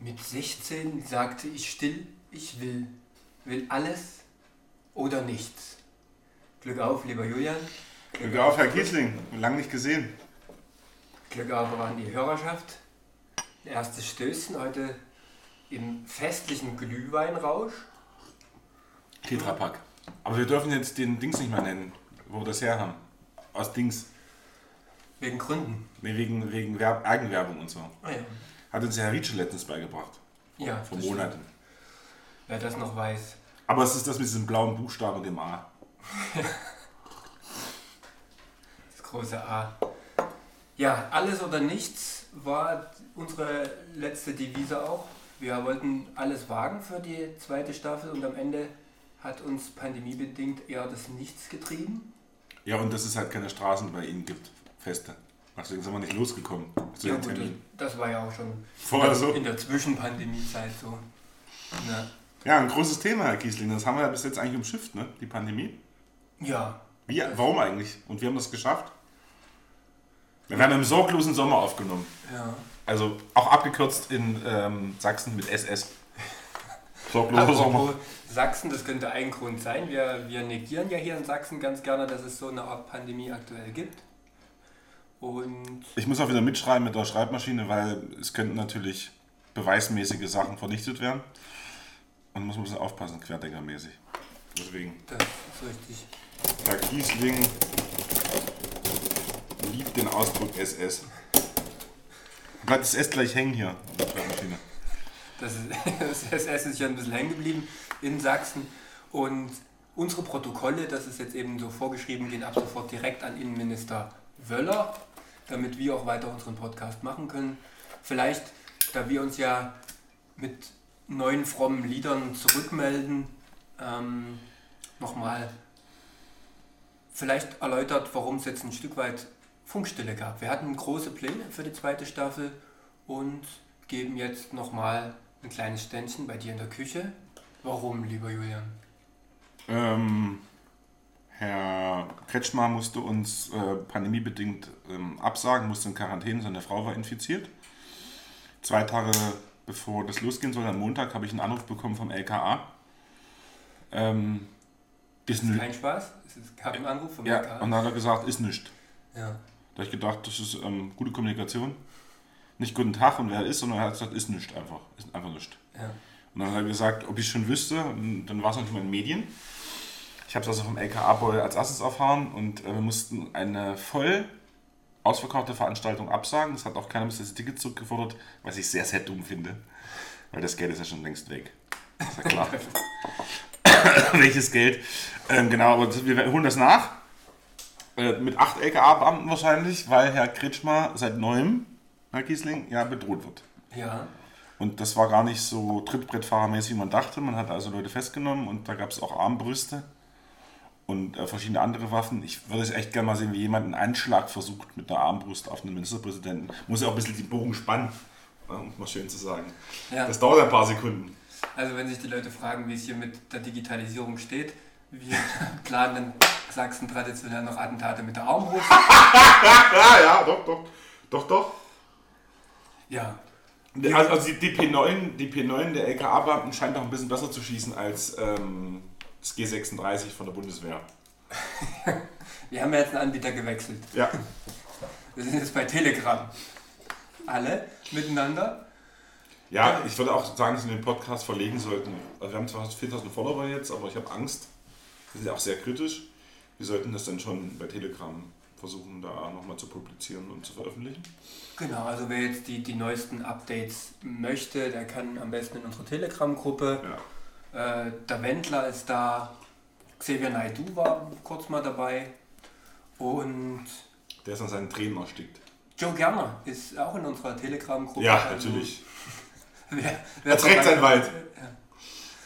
Mit 16 sagte ich still, ich will. Will alles oder nichts. Glück auf, lieber Julian. Glück auf, Herr Kiesling. Lang nicht gesehen. Glück auf an die Hörerschaft. Erstes Stößchen heute im festlichen Glühweinrausch. Tetrapack. Aber wir dürfen jetzt den Dings nicht mehr nennen, wo wir das her haben. Aus Dings. Wegen Gründen. Nee, wegen, wegen Werb Eigenwerbung und so. Ah ja. Hat uns Herr Rietsche letztens beigebracht. Ja, Vor Monaten. Wer das noch weiß. Aber es ist das mit diesem blauen Buchstaben und dem A. Das große A. Ja, alles oder nichts war unsere letzte Devise auch. Wir wollten alles wagen für die zweite Staffel und am Ende hat uns pandemiebedingt eher das Nichts getrieben. Ja, und dass es halt keine Straßen bei Ihnen gibt. Feste. Deswegen sind wir nicht losgekommen. Zu Ja, gut, das war ja auch schon Vorher so. in der Zwischenpandemiezeit so. Na, Ja, ein großes Thema, Herr Kiesling. Das haben wir ja bis jetzt eigentlich umschifft, ne? Die Pandemie. ja, Wie, warum eigentlich? Und wir haben das geschafft. Wir haben einen sorglosen Sommer aufgenommen. ja. Also auch abgekürzt in ähm, Sachsen mit SS. Sorgloser Sommer. Apropos Sachsen, das könnte ein Grund sein. Wir, wir negieren ja hier in Sachsen ganz gerne, dass es so eine Art Pandemie aktuell gibt. Und Ich muss auch wieder mitschreiben mit der Schreibmaschine, weil es könnten natürlich beweismäßige Sachen vernichtet werden. Und muss man ein bisschen aufpassen, querdenkermäßig. Deswegen, das ist richtig. Herr Kiesling liebt den Ausdruck SS. Bleibt das S gleich hängen hier in der Schreibmaschine. Das, das SS ist ja ein bisschen hängen geblieben in Sachsen. Und unsere Protokolle, das ist jetzt eben so vorgeschrieben, gehen ab sofort direkt an Innenminister Wöller, damit wir auch weiter unseren Podcast machen können. Vielleicht, da wir uns ja mit neuen frommen Liedern zurückmelden, ähm, nochmal vielleicht erläutert, warum es jetzt ein Stück weit Funkstille gab. Wir hatten große Pläne für die zweite Staffel und geben jetzt nochmal ein kleines Ständchen bei dir in der Küche. Warum, lieber Julian? Ähm, Herr Kretschmer musste uns äh, pandemiebedingt ähm, absagen, musste in Quarantäne, seine Frau war infiziert. Zwei Tage bevor das losgehen soll, am Montag, habe ich einen Anruf bekommen vom LKA. Ähm, ist Ist kein Spaß? Es gab einen Anruf vom ja, LKA. und dann hat er gesagt, ist nichts. Ja. Da habe ich gedacht, das ist ähm, gute Kommunikation. Nicht guten Tag und wer er ist, sondern er hat gesagt, ist nichts einfach. Ist einfach nichts. Ja. Und dann hat er gesagt, ob ich schon wüsste, und dann war es natürlich mal in den Medien. Ich habe es also vom LKA-Boy als erstes erfahren und äh, wir mussten eine voll ausverkaufte Veranstaltung absagen. Es hat auch keiner bis das Ticket zurückgefordert, was ich sehr, sehr dumm finde. Weil das Geld ist ja schon längst weg. Ist ja klar. Welches Geld? Ähm, genau, aber das- wir holen das nach. Äh, mit acht LKA-Beamten wahrscheinlich, weil Herr Kretschmer seit neuem, Herr Kiesling, ja bedroht wird. ja. Und das war gar nicht so Trittbrettfahrermäßig, wie man dachte. Man hat also Leute festgenommen und da gab es auch Armbrüste und äh, verschiedene andere Waffen. Ich würde es echt gerne mal sehen, wie jemand einen Anschlag versucht mit einer Armbrust auf einen Ministerpräsidenten. Muss ja auch ein bisschen die Bogen spannen, ja, um es mal schön zu sagen. Ja. Das dauert ein paar Sekunden. Also wenn sich die Leute fragen, wie es hier mit der Digitalisierung steht, wir planen in Sachsen traditionell noch Attentate mit der Armbrust. Ja, ja, doch, doch. Doch, doch. Ja, Also, also die, die P9, die P9 der LKA-Beamten scheint auch ein bisschen besser zu schießen als ähm, das G36 von der Bundeswehr. wir haben ja jetzt einen Anbieter gewechselt. Ja. Wir sind jetzt bei Telegram. Alle miteinander. Ja, ich würde auch sagen, dass wir den Podcast verlegen sollten. Also wir haben zwar 4000 Follower jetzt, aber ich habe Angst. Wir sind ja auch sehr kritisch. Wir sollten das dann schon bei Telegram versuchen, da nochmal zu publizieren und zu veröffentlichen. Genau, also wer jetzt die, die neuesten Updates möchte, der kann am besten in unsere Telegram-Gruppe. Ja. Äh, der Wendler ist da, Xavier Naidu war kurz mal dabei und Der ist an seinen Tränen erstickt. Joe Gerner ist auch in unserer Telegram-Gruppe. Ja, Also, natürlich. Wer, wer Als Rechtsanwalt. Ja,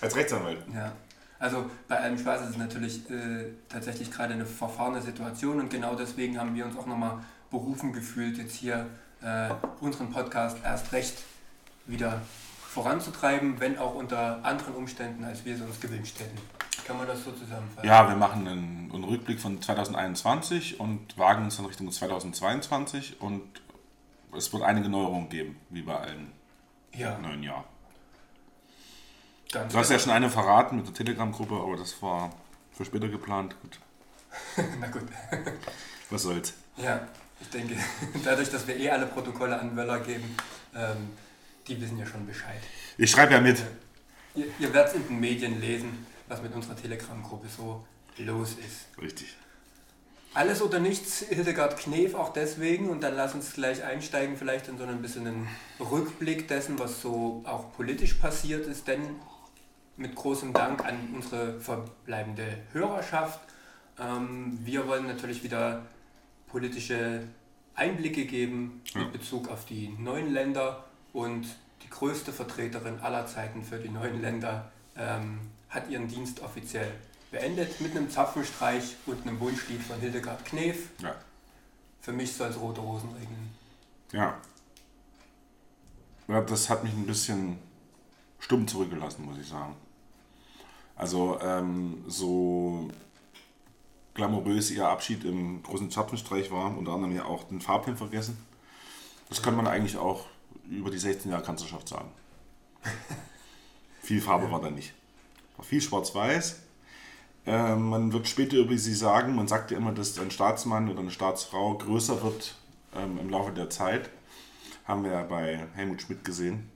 Als Rechtsanwalt. ja. Also bei allem Spaß ist es natürlich äh, tatsächlich gerade eine verfahrene Situation und genau deswegen haben wir uns auch nochmal berufen gefühlt, jetzt hier äh, unseren Podcast erst recht wieder voranzutreiben, wenn auch unter anderen Umständen, als wir es uns gewünscht hätten. Kann man das so zusammenfassen? Ja, wir machen einen, einen Rückblick von 2021 und wagen uns dann Richtung 2022 und es wird einige Neuerungen geben, wie bei allen Ja, neuen Jahren. ganz Du hast ja genau. schon eine verraten mit der Telegram-Gruppe, aber das war für später geplant. Gut, Na gut. was soll's. Ja, ich denke, dadurch, dass wir eh alle Protokolle an Wöller geben, ähm, die wissen ja schon Bescheid. Ich schreibe ja mit. Ihr, ihr werdet in den Medien lesen, was mit unserer Telegram-Gruppe so los ist. Richtig. Alles oder nichts, Hildegard Knef auch deswegen und dann lass uns gleich einsteigen, vielleicht in so ein bisschen einen Rückblick dessen, was so auch politisch passiert ist, denn mit großem Dank an unsere verbleibende Hörerschaft. Ähm, wir wollen natürlich wieder politische Einblicke geben Ja. mit Bezug auf die neuen Länder und die größte Vertreterin aller Zeiten für die neuen Länder ähm, hat ihren Dienst offiziell beendet mit einem Zapfenstreich und einem Wunschlied von Hildegard Knef. Ja. Für mich soll es rote Rosen regnen. Ja. Ja, das hat mich ein bisschen stumm zurückgelassen, muss ich sagen. Also ähm, so glamourös ihr Abschied im großen Zapfenstreich war, unter anderem ja auch den Fahrplan vergessen. Das kann man eigentlich auch über die 16 Jahre Kanzlerschaft sagen. viel Farbe war da nicht. War viel schwarz-weiß. Ähm, man wird später über sie sagen, man sagt ja immer, dass ein Staatsmann oder eine Staatsfrau größer wird ähm, im Laufe der Zeit. Haben wir ja bei Helmut Schmidt gesehen.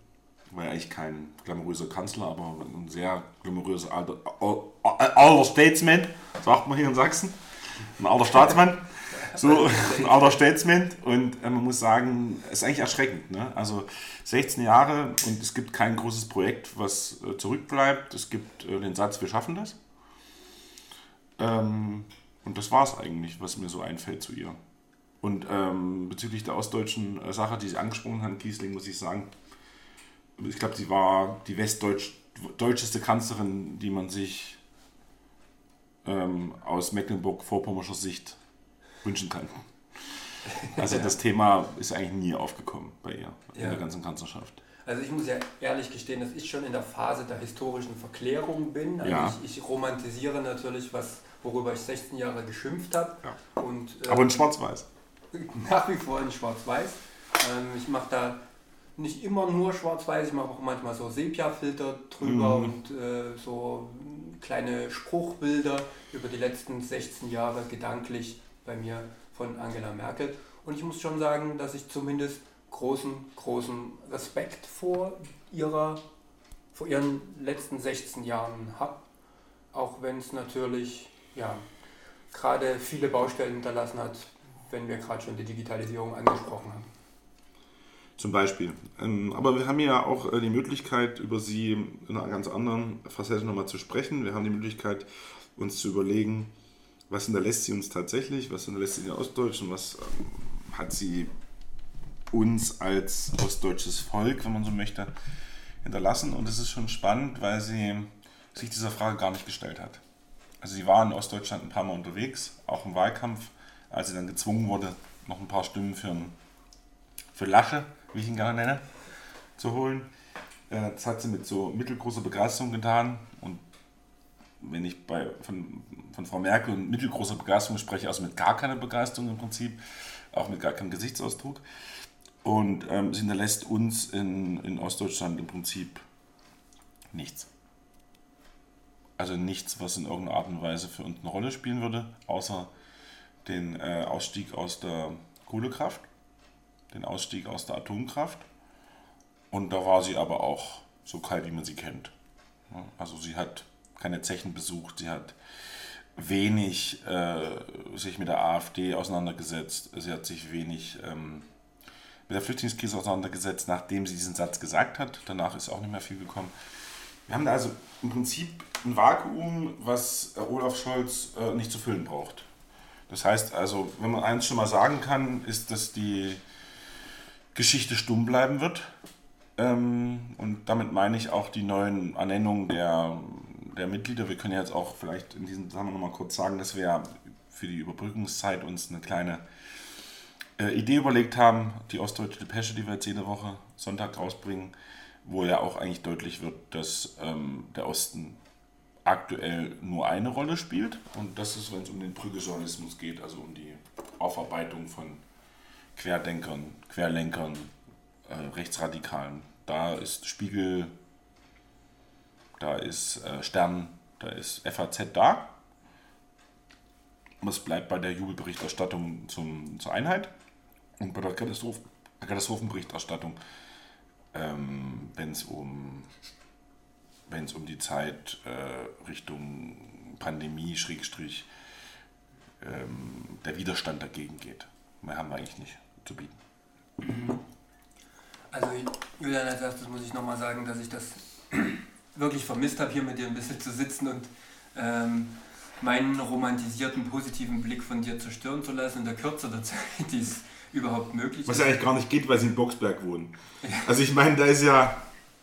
War ja eigentlich kein glamouröser Kanzler, aber ein sehr glamouröser alter, alter, alter Statesman, sagt man hier in Sachsen. Ein alter Staatsmann. So, ein alter Statesman. Und äh, man muss sagen, es ist eigentlich erschreckend. Ne? Also 16 Jahre und es gibt kein großes Projekt, was äh, zurückbleibt. Es gibt äh, den Satz, wir schaffen das. Ähm, und das war es eigentlich, was mir so einfällt zu ihr. Und ähm, bezüglich der ostdeutschen Sache, die Sie angesprochen haben, Kiesling, muss ich sagen, ich glaube, sie war die westdeutscheste Kanzlerin, die man sich ähm, aus Mecklenburg-Vorpommerscher Sicht wünschen kann. Also das Thema ist eigentlich nie aufgekommen bei ihr in der ganzen Kanzlerschaft. Also ich muss ja ehrlich gestehen, dass ich schon in der Phase der historischen Verklärung bin. Also ich, ich romantisiere natürlich, was, worüber ich 16 Jahre geschimpft habe. Und, äh, Aber in Schwarz-Weiß. nach wie vor in Schwarz-Weiß. Ähm, ich mache da nicht immer nur Schwarz-Weiß, ich mache auch manchmal so Sepia-Filter drüber Mhm. und äh, so kleine Spruchbilder über die letzten 16 Jahre gedanklich bei mir von Angela Merkel. Und ich muss schon sagen, dass ich zumindest großen, großen Respekt vor ihrer, vor ihren letzten 16 Jahren habe. Auch wenn es natürlich, ja, gerade viele Baustellen hinterlassen hat, wenn wir gerade schon die Digitalisierung angesprochen haben. Zum Beispiel. Ähm, aber wir haben ja auch äh, die Möglichkeit, über sie in einer ganz anderen Facette nochmal zu sprechen. Wir haben die Möglichkeit, uns zu überlegen, was hinterlässt sie uns tatsächlich, was hinterlässt sie den Ostdeutschen, was ähm, hat sie uns als ostdeutsches Volk, wenn man so möchte, hinterlassen. Und es ist schon spannend, weil sie sich dieser Frage gar nicht gestellt hat. Also sie war in Ostdeutschland ein paar Mal unterwegs, auch im Wahlkampf, als sie dann gezwungen wurde, noch ein paar Stimmen für, für Lasche, wie ich ihn gerne nenne, zu holen. Äh, Das hat sie mit so mittelgroßer Begeisterung getan. Und wenn ich bei, von, von Frau Merkel und mittelgroßer Begeisterung spreche, also mit gar keiner Begeisterung im Prinzip, auch mit gar keinem Gesichtsausdruck. Und ähm, sie hinterlässt uns in, in Ostdeutschland im Prinzip nichts. Also nichts, was in irgendeiner Art und Weise für uns eine Rolle spielen würde, außer den äh, Ausstieg aus der Kohlekraft, den Ausstieg aus der Atomkraft. Und da war sie aber auch so kalt, wie man sie kennt. Also sie hat keine Zechen besucht, sie hat wenig äh, sich mit der AfD auseinandergesetzt, sie hat sich wenig ähm, mit der Flüchtlingskrise auseinandergesetzt, nachdem sie diesen Satz gesagt hat. Danach ist auch nicht mehr viel gekommen. Wir haben da also im Prinzip ein Vakuum, was äh, Olaf Scholz äh, nicht zu füllen braucht. Das heißt also, wenn man eins schon mal sagen kann, ist, dass die Geschichte stumm bleiben wird. Ähm, und damit meine ich auch die neuen Ernennungen der, der Mitglieder. Wir können jetzt auch vielleicht in diesem Zusammenhang nochmal kurz sagen, dass wir für die Überbrückungszeit uns eine kleine äh, Idee überlegt haben, die Ostdeutsche Depesche, die wir jetzt jede Woche Sonntag rausbringen, wo ja auch eigentlich deutlich wird, dass ähm, der Osten aktuell nur eine Rolle spielt. Und das ist, wenn es um den Brüggejournalismus geht, also um die Aufarbeitung von Querdenkern, Querlenkern, äh, Rechtsradikalen. Da ist Spiegel, da ist äh, Stern, da ist FAZ da. Es bleibt bei der Jubelberichterstattung zum, zur Einheit und bei der Katastroph Katastrophenberichterstattung, ähm, wenn es um, um die Zeit äh, Richtung Pandemie, Schrägstrich, ähm, der Widerstand dagegen geht. Mehr haben wir eigentlich nicht zu bieten. Also Julian, als erstes muss ich nochmal sagen, dass ich das wirklich vermisst habe, hier mit dir ein bisschen zu sitzen und ähm, meinen romantisierten, positiven Blick von dir zerstören zu lassen in der Kürze der Zeit, die es überhaupt möglich Was ja eigentlich gar nicht geht, weil sie in Boxberg wohnen. Also ich meine, da ist ja,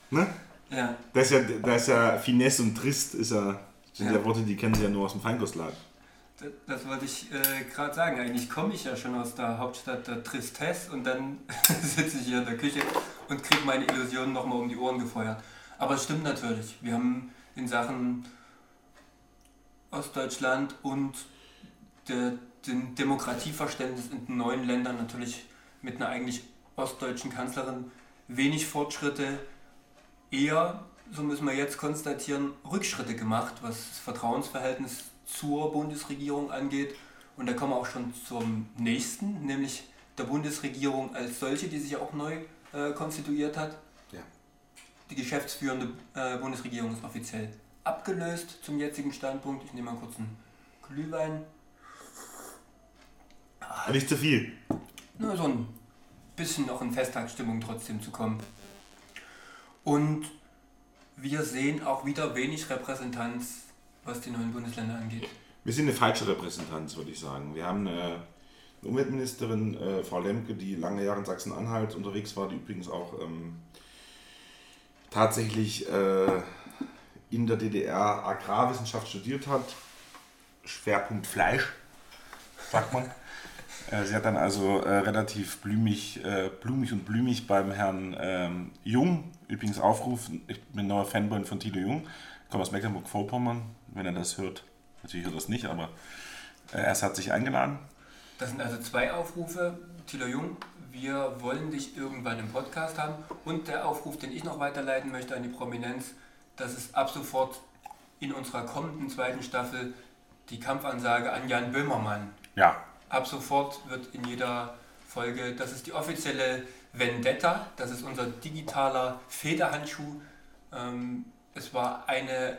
ne? Ja, Da ist ja, da ist ja Finesse und Trist, ist ja, sind ja. Ja. Worte, die kennen sie ja nur aus dem Feinkostladen. das, das wollte ich äh, gerade sagen. Eigentlich komme ich ja schon aus der Hauptstadt der Tristesse und dann sitze ich hier in der Küche und kriege meine Illusionen nochmal um die Ohren gefeuert. Aber es stimmt natürlich. Wir haben in Sachen Ostdeutschland und der, dem Demokratieverständnis in den neuen Ländern natürlich mit einer eigentlich ostdeutschen Kanzlerin wenig Fortschritte, eher, so müssen wir jetzt konstatieren, Rückschritte gemacht, was das Vertrauensverhältnis zur Bundesregierung angeht. Und da kommen wir auch schon zum nächsten, nämlich der Bundesregierung als solche, die sich auch neu äh, konstituiert hat. Die geschäftsführende äh, Bundesregierung ist offiziell abgelöst zum jetzigen Standpunkt. Ich nehme mal kurz einen Glühwein. Nicht zu viel. Nur so ein bisschen noch in Festtagsstimmung trotzdem zu kommen. Und wir sehen auch wieder wenig Repräsentanz, was die neuen Bundesländer angeht. Wir sind eine falsche Repräsentanz, würde ich sagen. Wir haben eine eine Umweltministerin, äh, Frau Lemke, die lange Jahre in Sachsen-Anhalt unterwegs war, die übrigens auch ähm, tatsächlich äh, in der DDR Agrarwissenschaft studiert hat. Schwerpunkt Fleisch, sagt man. Äh, Sie hat dann also äh, relativ blümig, äh, blumig und blümig beim Herrn ähm, Jung, übrigens Aufruf, ich bin ein neuer Fanboy von Tilo Jung, komme aus Mecklenburg-Vorpommern, wenn er das hört. Natürlich hört er das nicht, aber äh, er hat sich eingeladen. Das sind also zwei Aufrufe. Thilo Jung, wir wollen dich irgendwann im Podcast haben. Und der Aufruf, den ich noch weiterleiten möchte an die Prominenz, dass es ab sofort in unserer kommenden zweiten Staffel die Kampfansage an Jan Böhmermann. Ja, Ab sofort wird in jeder Folge, das ist die offizielle Vendetta, das ist unser digitaler Federhandschuh. Ähm, es war eine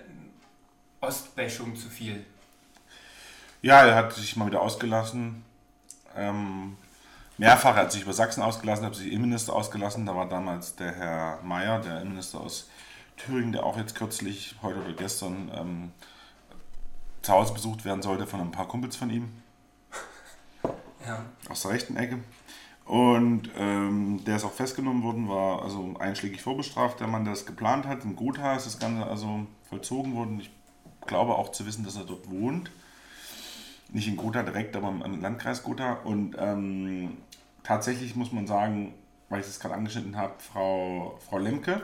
Ostbäschung zu viel. Ja, er hat sich mal wieder ausgelassen. Ähm, mehrfach er hat sich über Sachsen ausgelassen, hat sich Innenminister ausgelassen. Da war damals der Herr Mayer, der Innenminister aus Thüringen, der auch jetzt kürzlich, heute oder gestern, ähm, zu Hause besucht werden sollte von ein paar Kumpels von ihm Ja. aus der rechten Ecke. Und ähm, der ist auch festgenommen worden, war also einschlägig vorbestraft, der Mann, der das geplant hat. In Gotha ist das Ganze also vollzogen worden. Ich glaube auch zu wissen, dass er dort wohnt. Nicht in Gotha direkt, aber im Landkreis Gotha. Und ähm, tatsächlich muss man sagen, weil ich das gerade angeschnitten habe, Frau, Frau Lemke,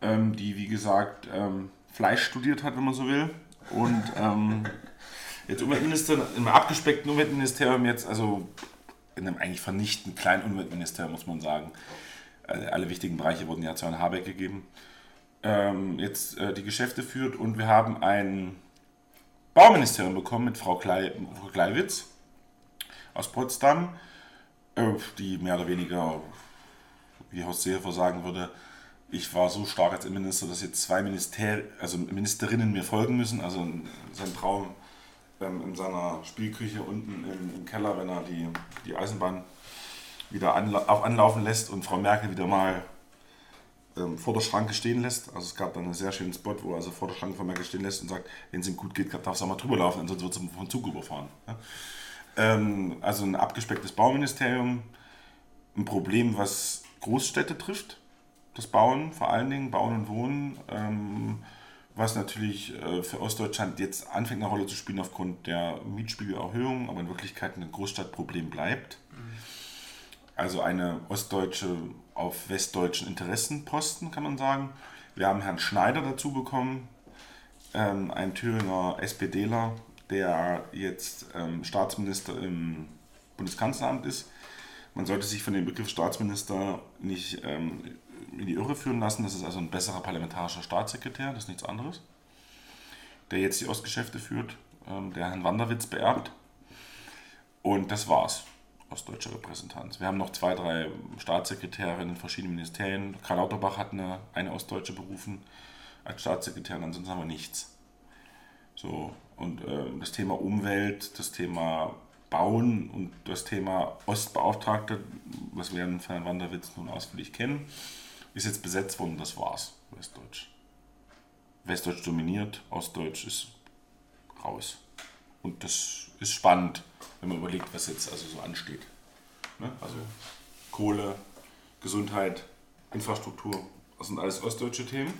ähm, die wie gesagt ähm, Fleisch studiert hat, wenn man so will. Und ähm, jetzt Umweltministerin im abgespeckten Umweltministerium jetzt, also in einem eigentlich vernichtenden kleinen Umweltministerium, muss man sagen. Äh, alle wichtigen Bereiche wurden ja zu Herrn Habeck gegeben. Ähm, jetzt äh, die Geschäfte führt und wir haben ein Bauministerium bekommen mit Frau, Klei, Frau Kleiwitz aus Potsdam, die mehr oder weniger, wie Horst Seehofer sagen würde, ich war so stark als Innenminister, dass jetzt zwei Minister also Ministerinnen mir folgen müssen. Also sein Traum ähm, in seiner Spielküche unten im, im Keller, wenn er die, die Eisenbahn wieder anla auf anlaufen lässt und Frau Merkel wieder mal ähm, vor der Schranke stehen lässt. Also es gab dann einen sehr schönen Spot, wo er also vor der Schranke von Merkel stehen lässt und sagt, wenn es ihm gut geht, darf es auch mal drüber laufen, ansonsten wird es vom Zug überfahren. Ja? Ähm, also ein abgespecktes Bauministerium, ein Problem, was Großstädte trifft, das Bauen vor allen Dingen, Bauen und Wohnen. Ähm, was natürlich äh, für Ostdeutschland jetzt anfängt eine Rolle zu spielen aufgrund der Mietspiegelerhöhung, aber in Wirklichkeit ein Großstadtproblem bleibt. Also eine ostdeutsche auf westdeutschen Interessenposten, kann man sagen. Wir haben Herrn Schneider dazu bekommen, ähm, ein Thüringer SPDler, der jetzt ähm, Staatsminister im Bundeskanzleramt ist. Man sollte sich von dem Begriff Staatsminister nicht ähm, in die Irre führen lassen. Das ist also ein besserer parlamentarischer Staatssekretär, das ist nichts anderes. Der jetzt die Ostgeschäfte führt, ähm, der Herrn Wanderwitz beerbt. Und das war's ostdeutscher Repräsentanz. Wir haben noch zwei, drei Staatssekretäre in verschiedenen Ministerien. Karl Lauterbach hat eine, eine Ostdeutsche berufen als Staatssekretär, und ansonsten haben wir nichts. So, und äh, das Thema Umwelt, das Thema Bauen und das Thema Ostbeauftragte, was wir in Herrn Wanderwitz nun ausführlich kennen, ist jetzt besetzt worden, das war's, Westdeutsch. Westdeutsch dominiert, Ostdeutsch ist raus. Und das ist spannend, wenn man überlegt, was jetzt also so ansteht. Ne? Also Kohle, Gesundheit, Infrastruktur, das sind alles ostdeutsche Themen.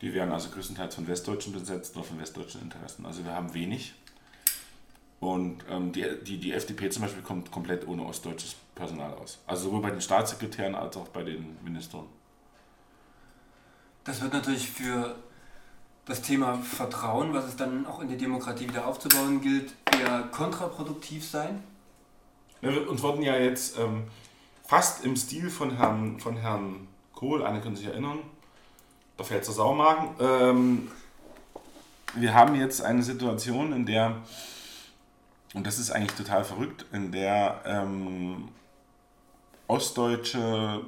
Die werden also größtenteils von Westdeutschen besetzt oder von westdeutschen Interessen. Also wir haben wenig. Und ähm, die, die, die FDP zum Beispiel kommt komplett ohne ostdeutsches Personal aus. Also sowohl bei den Staatssekretären als auch bei den Ministern. Das wird natürlich für das Thema Vertrauen, was es dann auch in der Demokratie wieder aufzubauen gilt, eher kontraproduktiv sein. Uns wurden ja jetzt ähm, fast im Stil von Herrn, von Herrn Kohl, eine können sich erinnern, da fällt der Saumagen. Ähm, wir haben jetzt eine Situation, in der, und das ist eigentlich total verrückt, in der ähm, Ostdeutsche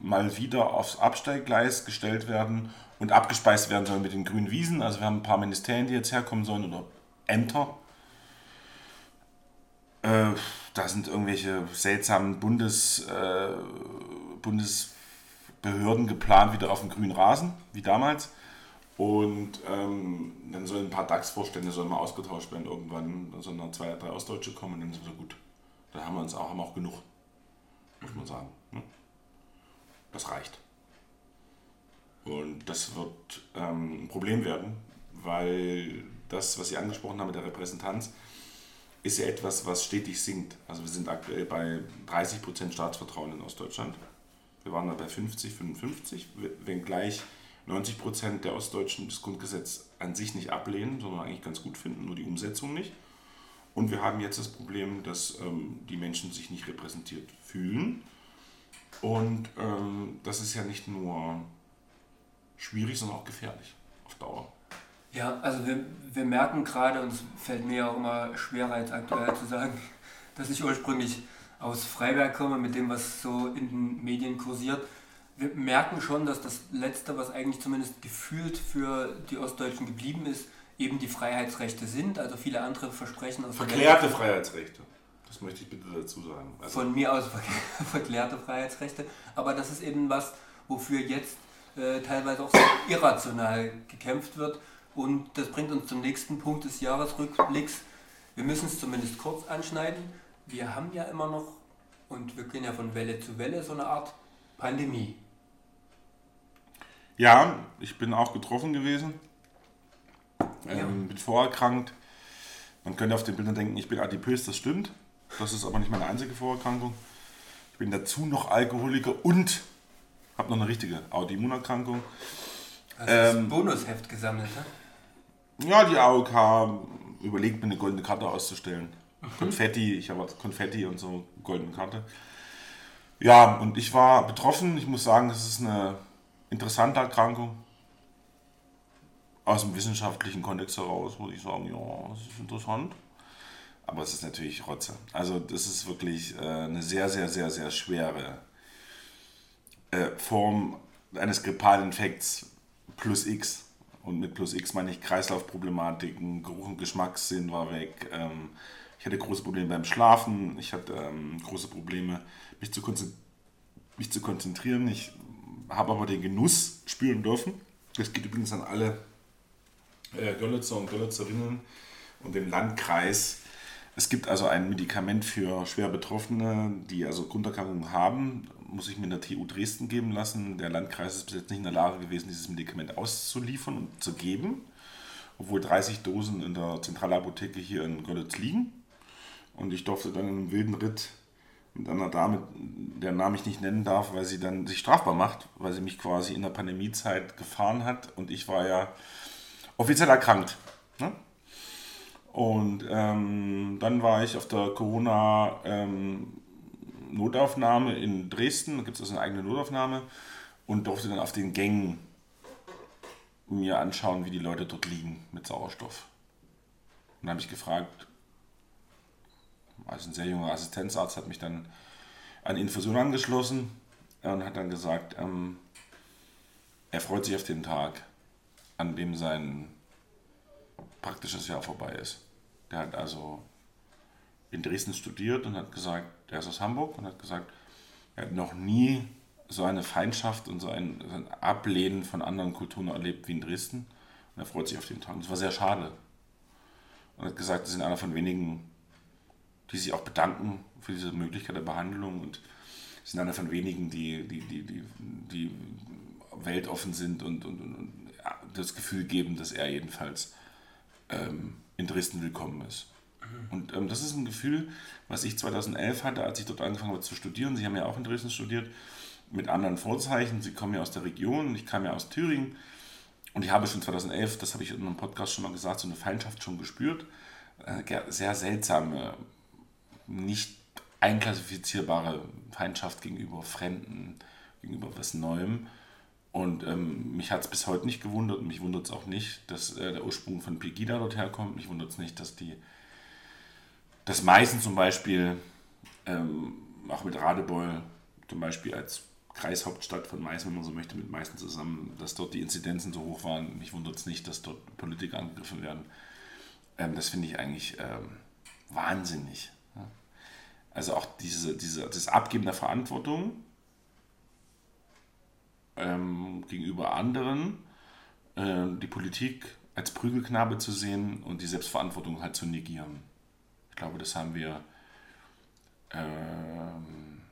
mal wieder aufs Absteiggleis gestellt werden und abgespeist werden sollen mit den grünen Wiesen. Also wir haben ein paar Ministerien, die jetzt herkommen sollen oder Ämter. Äh, da sind irgendwelche seltsamen Bundes, äh, Bundesbehörden geplant wieder auf dem grünen Rasen, wie damals. Und ähm, dann sollen ein paar DAX-Vorstände mal ausgetauscht werden irgendwann. Dann sollen dann zwei, drei Ostdeutsche kommen und dann sind wir gut. Da haben wir uns auch, haben auch genug muss man sagen. Ne? Das reicht. Und das wird ähm, ein Problem werden, weil das, was Sie angesprochen haben mit der Repräsentanz, ist ja etwas, was stetig sinkt. Also wir sind aktuell bei 30% Staatsvertrauen in Ostdeutschland. Wir waren da bei 50, 55, wenngleich 90% der Ostdeutschen das Grundgesetz an sich nicht ablehnen, sondern eigentlich ganz gut finden, nur die Umsetzung nicht. Und wir haben jetzt das Problem, dass ähm, die Menschen sich nicht repräsentiert fühlen. Und ähm, das ist ja nicht nur schwierig, sondern auch gefährlich auf Dauer. Ja, also wir, wir merken gerade, und es fällt mir auch immer schwerer als aktuell zu sagen, dass ich ursprünglich aus Freiberg komme, mit dem, was so in den Medien kursiert. Wir merken schon, dass das Letzte, was eigentlich zumindest gefühlt für die Ostdeutschen geblieben ist, eben die Freiheitsrechte sind. Also viele andere Versprechen aus Verklärte Freiheitsrechte. Das möchte ich bitte dazu sagen. Also von mir aus verklärte Freiheitsrechte. Aber das ist eben was, wofür jetzt äh, teilweise auch sehr irrational gekämpft wird. Und das bringt uns zum nächsten Punkt des Jahresrückblicks. Wir müssen es zumindest kurz anschneiden. Wir haben ja immer noch, und wir gehen ja von Welle zu Welle, so eine Art Pandemie. Ja, ich bin auch getroffen gewesen ähm, bin vorerkrankt. Man könnte auf den Bildern denken, ich bin adipös, das stimmt. Das ist aber nicht meine einzige Vorerkrankung. Ich bin dazu noch Alkoholiker und habe noch eine richtige Autoimmunerkrankung. Du ähm, das Bonusheft gesammelt, ne? Ja, die AOK überlegt mir eine goldene Karte auszustellen. Konfetti, ich habe Konfetti und so, goldene Karte. Ja, und ich war betroffen. Ich muss sagen, das ist eine interessante Erkrankung aus dem wissenschaftlichen Kontext heraus würde ich sagen, ja, das ist interessant. Aber es ist natürlich Rotze. Also das ist wirklich äh, eine sehr, sehr, sehr, sehr schwere äh, Form eines grippalen Infekts plus X. Und mit plus X meine ich Kreislaufproblematiken, Geruch und Geschmackssinn war weg. Ähm, ich hatte große Probleme beim Schlafen. Ich hatte ähm, große Probleme, mich zu, mich zu konzentrieren. Ich habe aber den Genuss spüren dürfen. Das geht übrigens an alle äh, Görlitzer und Görlitzerinnen und dem Landkreis Es gibt also ein Medikament für schwer Betroffene, die also Grunderkrankungen haben, muss ich mir in der TU Dresden geben lassen. Der Landkreis ist bis jetzt nicht in der Lage gewesen, dieses Medikament auszuliefern und zu geben, obwohl 30 Dosen in der Zentralapotheke hier in Görlitz liegen. Und ich durfte dann in einem wilden Ritt mit einer Dame, deren Namen ich nicht nennen darf, weil sie dann sich strafbar macht, weil sie mich quasi in der Pandemiezeit gefahren hat und ich war ja offiziell erkrankt. Ne? Und ähm, dann war ich auf der Corona-Notaufnahme ähm, in Dresden, da gibt es also eine eigene Notaufnahme und durfte dann auf den Gängen mir anschauen, wie die Leute dort liegen mit Sauerstoff. Und dann habe ich gefragt, also ein sehr junger Assistenzarzt hat mich dann an Infusion angeschlossen und hat dann gesagt, ähm, er freut sich auf den Tag, an dem sein praktisches Jahr vorbei ist. Der hat also in Dresden studiert und hat gesagt, er ist aus Hamburg und hat gesagt, er hat noch nie so eine Feindschaft und so ein, so ein Ablehnen von anderen Kulturen erlebt wie in Dresden. Und er freut sich auf den Tag. Das war sehr schade. Und hat gesagt, sie sind einer von wenigen, die sich auch bedanken für diese Möglichkeit der Behandlung und sind einer von wenigen, die, die, die, die, die weltoffen sind und, und, und das Gefühl geben, dass er jedenfalls ähm, in Dresden willkommen ist. Mhm. Und ähm, das ist ein Gefühl, was ich 2011 hatte, als ich dort angefangen habe zu studieren. Sie haben ja auch in Dresden studiert, mit anderen Vorzeichen. Sie kommen ja aus der Region, ich kam ja aus Thüringen. Und ich habe schon 2011, das habe ich in einem Podcast schon mal gesagt, so eine Feindschaft schon gespürt. Äh, sehr seltsame, nicht einklassifizierbare Feindschaft gegenüber Fremden, gegenüber was Neuem. Und ähm, mich hat es bis heute nicht gewundert und mich wundert es auch nicht, dass äh, der Ursprung von Pegida dort herkommt. Mich wundert es nicht, dass die, dass Meißen zum Beispiel, ähm, auch mit Radebeul zum Beispiel als Kreishauptstadt von Meißen, wenn man so möchte, mit Meißen zusammen, dass dort die Inzidenzen so hoch waren. Mich wundert es nicht, dass dort Politiker angegriffen werden. Ähm, das finde ich eigentlich ähm, wahnsinnig. Also auch diese, diese, das Abgeben der Verantwortung ähm, gegenüber anderen, äh, die Politik als Prügelknabe zu sehen und die Selbstverantwortung halt zu negieren. Ich glaube, das haben wir, ähm,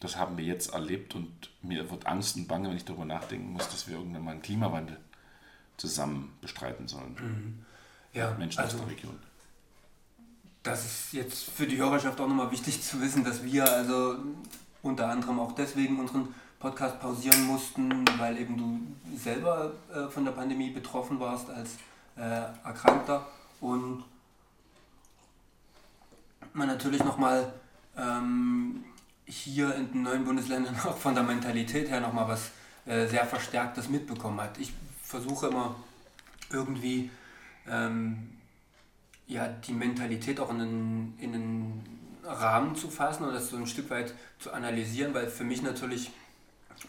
das haben wir jetzt erlebt und mir wird Angst und Bange, wenn ich darüber nachdenken muss, dass wir irgendwann mal einen Klimawandel zusammen bestreiten sollen. Mhm. Ja, Menschen also, aus der Region. Das ist jetzt für die Hörerschaft auch nochmal wichtig zu wissen, dass wir also unter anderem auch deswegen unseren Podcast pausieren mussten, weil eben du selber äh, von der Pandemie betroffen warst als äh, Erkrankter und man natürlich nochmal ähm, hier in den neuen Bundesländern auch von der Mentalität her nochmal was äh, sehr Verstärktes mitbekommen hat. Ich versuche immer irgendwie ähm, ja, die Mentalität auch in einen, in einen Rahmen zu fassen und das so ein Stück weit zu analysieren, weil für mich natürlich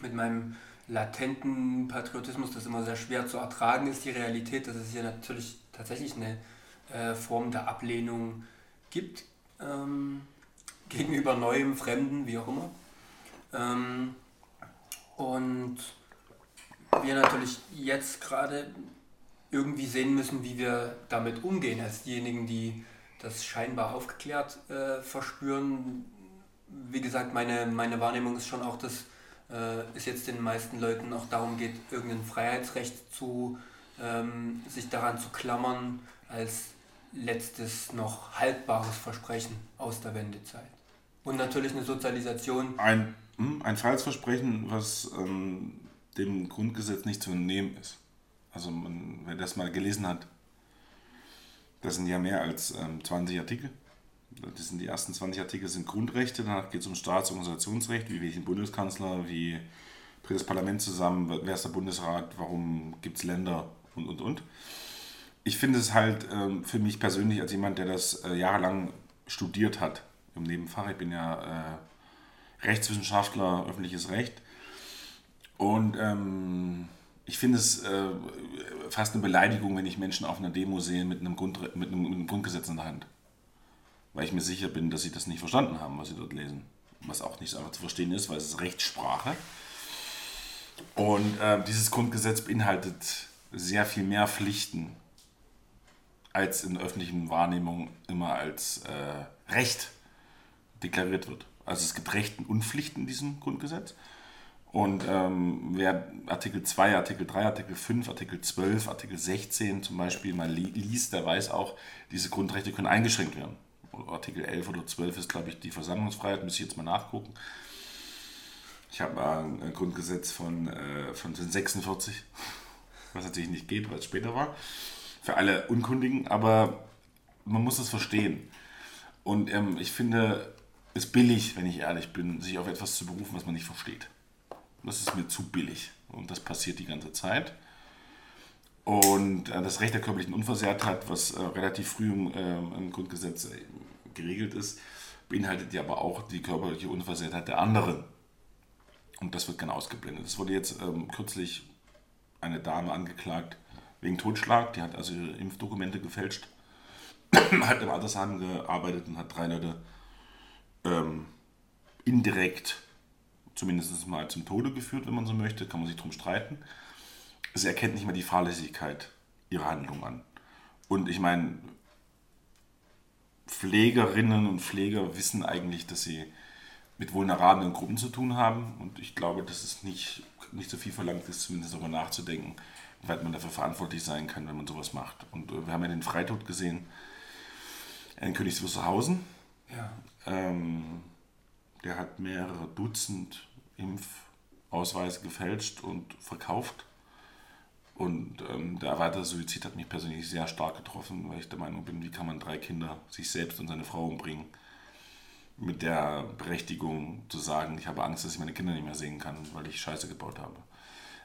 mit meinem latenten Patriotismus das immer sehr schwer zu ertragen ist, die Realität, dass es hier natürlich tatsächlich eine äh, Form der Ablehnung gibt ähm, gegenüber neuem, Fremden, wie auch immer. Ähm, und wir natürlich jetzt gerade irgendwie sehen müssen, wie wir damit umgehen, als diejenigen, die das scheinbar aufgeklärt äh, verspüren. Wie gesagt, meine, meine Wahrnehmung ist schon auch, dass äh, es jetzt den meisten Leuten auch darum geht, irgendein Freiheitsrecht zu ähm, sich daran zu klammern als letztes noch haltbares Versprechen aus der Wendezeit. Und natürlich eine Sozialisation. Ein, hm, ein Freiheitsversprechen, was ähm, dem Grundgesetz nicht zu entnehmen ist. Also man, wer das mal gelesen hat, das sind ja mehr als ähm, 20 Artikel. Das sind die ersten 20 Artikel sind Grundrechte, danach geht es um Staats- und Organisationsrecht, wie welchen Bundeskanzler, wie tritt das Parlament zusammen, wer ist der Bundesrat, warum gibt es Länder und und und. Ich finde es halt ähm, für mich persönlich als jemand, der das äh, jahrelang studiert hat im Nebenfach, ich bin ja äh, Rechtswissenschaftler, öffentliches Recht und ähm, ich finde es äh, fast eine Beleidigung, wenn ich Menschen auf einer Demo sehe mit einem, Grund, mit einem, mit einem Grundgesetz in der Hand weil ich mir sicher bin, dass sie das nicht verstanden haben, was sie dort lesen. Was auch nicht so einfach zu verstehen ist, weil es ist Rechtssprache. Und äh, dieses Grundgesetz beinhaltet sehr viel mehr Pflichten als in öffentlichen Wahrnehmung immer als äh, Recht deklariert wird. Also es gibt Rechten und Pflichten in diesem Grundgesetz. Und ähm, wer Artikel 2, Artikel 3, Artikel 5, Artikel 12, Artikel 16 zum Beispiel mal liest, der weiß auch, diese Grundrechte können eingeschränkt werden. Artikel 11 oder 12 ist, glaube ich, die Versammlungsfreiheit, muss ich jetzt mal nachgucken. Ich habe ein Grundgesetz von, äh, von 46, was natürlich nicht geht, weil es später war, für alle Unkundigen, aber man muss es verstehen. Und ähm, ich finde es billig, wenn ich ehrlich bin, sich auf etwas zu berufen, was man nicht versteht. Das ist mir zu billig. Und das passiert die ganze Zeit. Und äh, das Recht der körperlichen Unversehrtheit, was äh, relativ früh im, äh, im Grundgesetz äh, geregelt ist, beinhaltet ja aber auch die körperliche Unversehrtheit der anderen. Und das wird gerne ausgeblendet. Es wurde jetzt ähm, kürzlich eine Dame angeklagt wegen Totschlag. Die hat also ihre Impfdokumente gefälscht, hat im Altersheim gearbeitet und hat drei Leute ähm, indirekt zumindest mal zum Tode geführt, wenn man so möchte, kann man sich darum streiten. Sie erkennt nicht mal die Fahrlässigkeit ihrer Handlung an. Und ich meine, Pflegerinnen und Pfleger wissen eigentlich, dass sie mit vulnerablen Gruppen zu tun haben. Und ich glaube, dass es nicht, nicht so viel verlangt ist, zumindest darüber nachzudenken, wie weit man dafür verantwortlich sein kann, wenn man sowas macht. Und äh, wir haben ja den Freitod gesehen in Königs Wusterhausen. Ja. Ähm, der hat mehrere Dutzend Impfausweise gefälscht und verkauft. Und ähm, der erweiterte Suizid hat mich persönlich sehr stark getroffen, weil ich der Meinung bin, wie kann man drei Kinder, sich selbst und seine Frau umbringen, mit der Berechtigung zu sagen, ich habe Angst, dass ich meine Kinder nicht mehr sehen kann, weil ich Scheiße gebaut habe.